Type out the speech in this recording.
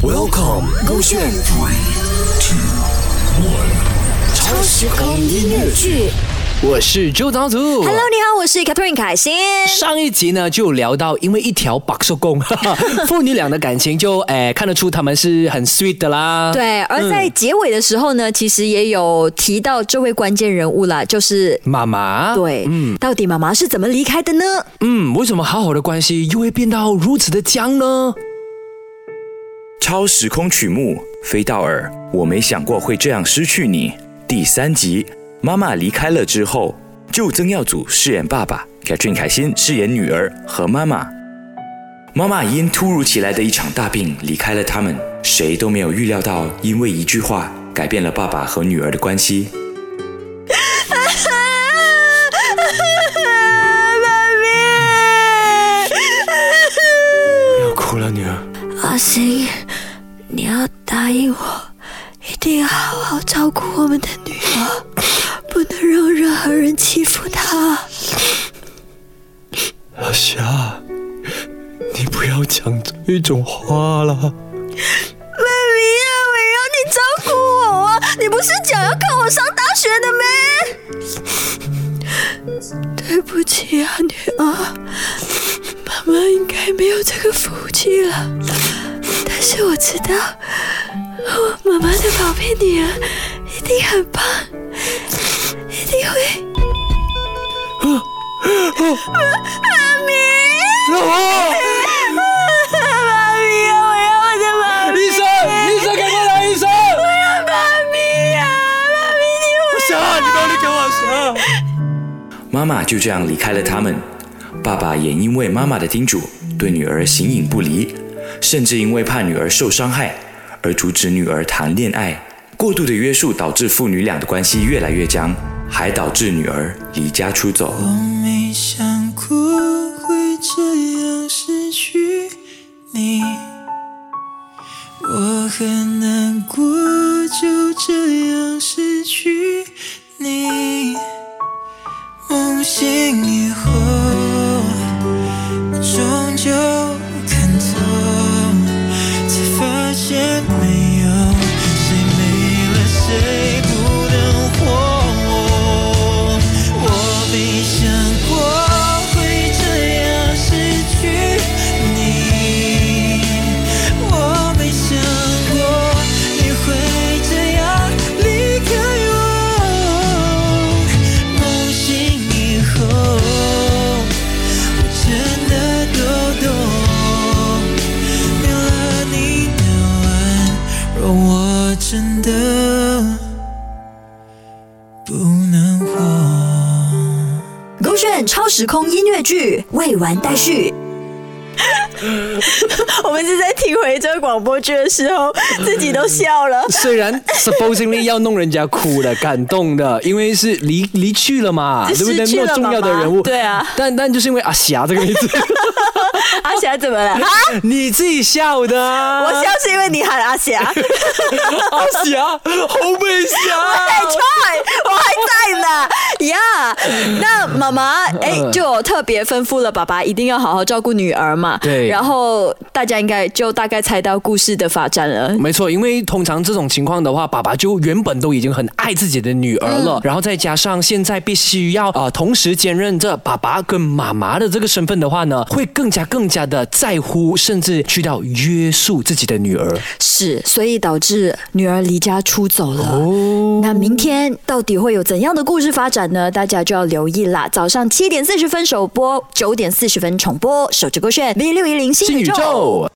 Welcome，勾选 Three Two One，超时空音乐剧。我是周导组。Hello，你好，我是 Catherine 凯欣。上一集呢，就聊到因为一条白手公，父女俩的感情就诶看得出他们是很 sweet 的啦。对，而在结尾的时候呢，其实也有提到这位关键人物啦，就是妈妈。对，嗯，到底妈妈是怎么离开的呢？嗯，为什么好好的关系又会变到如此的僵呢？超时空曲目飞到耳，我没想过会这样失去你。第三集，妈妈离开了之后，就曾耀祖饰演爸爸，Catherine 凯欣饰演女儿和妈妈。妈妈因突如其来的一场大病离开了他们，谁都没有预料到，因为一句话改变了爸爸和女儿的关系。不要哭了，女儿。阿星，好好照顾我们的女儿，不能让任何人欺负她。阿霞，你不要讲这种话了。妈咪啊，我也要你照顾我啊！你不是讲要看我上大学的吗？对不起啊，女儿，妈妈应该没有这个福气了。但是我知道，妈妈的宝贝女儿一定很棒，一定会。妈咪，妈咪啊，我要我的妈咪！医生，医生，赶快来，医生！我要妈咪呀、妈咪你霞，你帮你给我霞。妈妈就这样离开了他们，爸爸也因为妈妈的叮嘱，对女儿形影不离，甚至因为怕女儿受伤害而阻止女儿谈恋爱。过度的约束导致父女俩的关系越来越僵，还导致女儿离家出走。我没想过会这样失去你，我很难过，就这样失去你。梦醒以后，真的不能活。勾选超时空音乐剧未完待续。我们是在听回这个广播剧的时候，自己都笑了。虽然 supposedly 要弄人家哭的、感动的，因为是离离去了嘛，对不对？重要的人物，对啊但 但就是因为阿霞这个名字，阿霞怎么了？啊，你自己笑的啊。我笑是因为你喊阿霞。阿霞，好美霞。哎，try，我还在呢呀。那妈妈哎，就有特别吩咐了爸爸一定要好好照顾女儿嘛。对然后大家应该就大概猜到故事的发展了。没错，因为通常这种情况的话，爸爸就原本都已经很爱自己的女儿了，然后再加上现在必须要啊、呃同时兼任着爸爸跟妈妈的这个身份的话呢，会更加更加的在乎，甚至去到约束自己的女儿。是，所以导致女儿离家出走了。哦那明天到底会有怎样的故事发展呢？大家就要留意啦。早上七点四十分首播，九点四十分重播，手指勾选 V 六一零。新宇宙。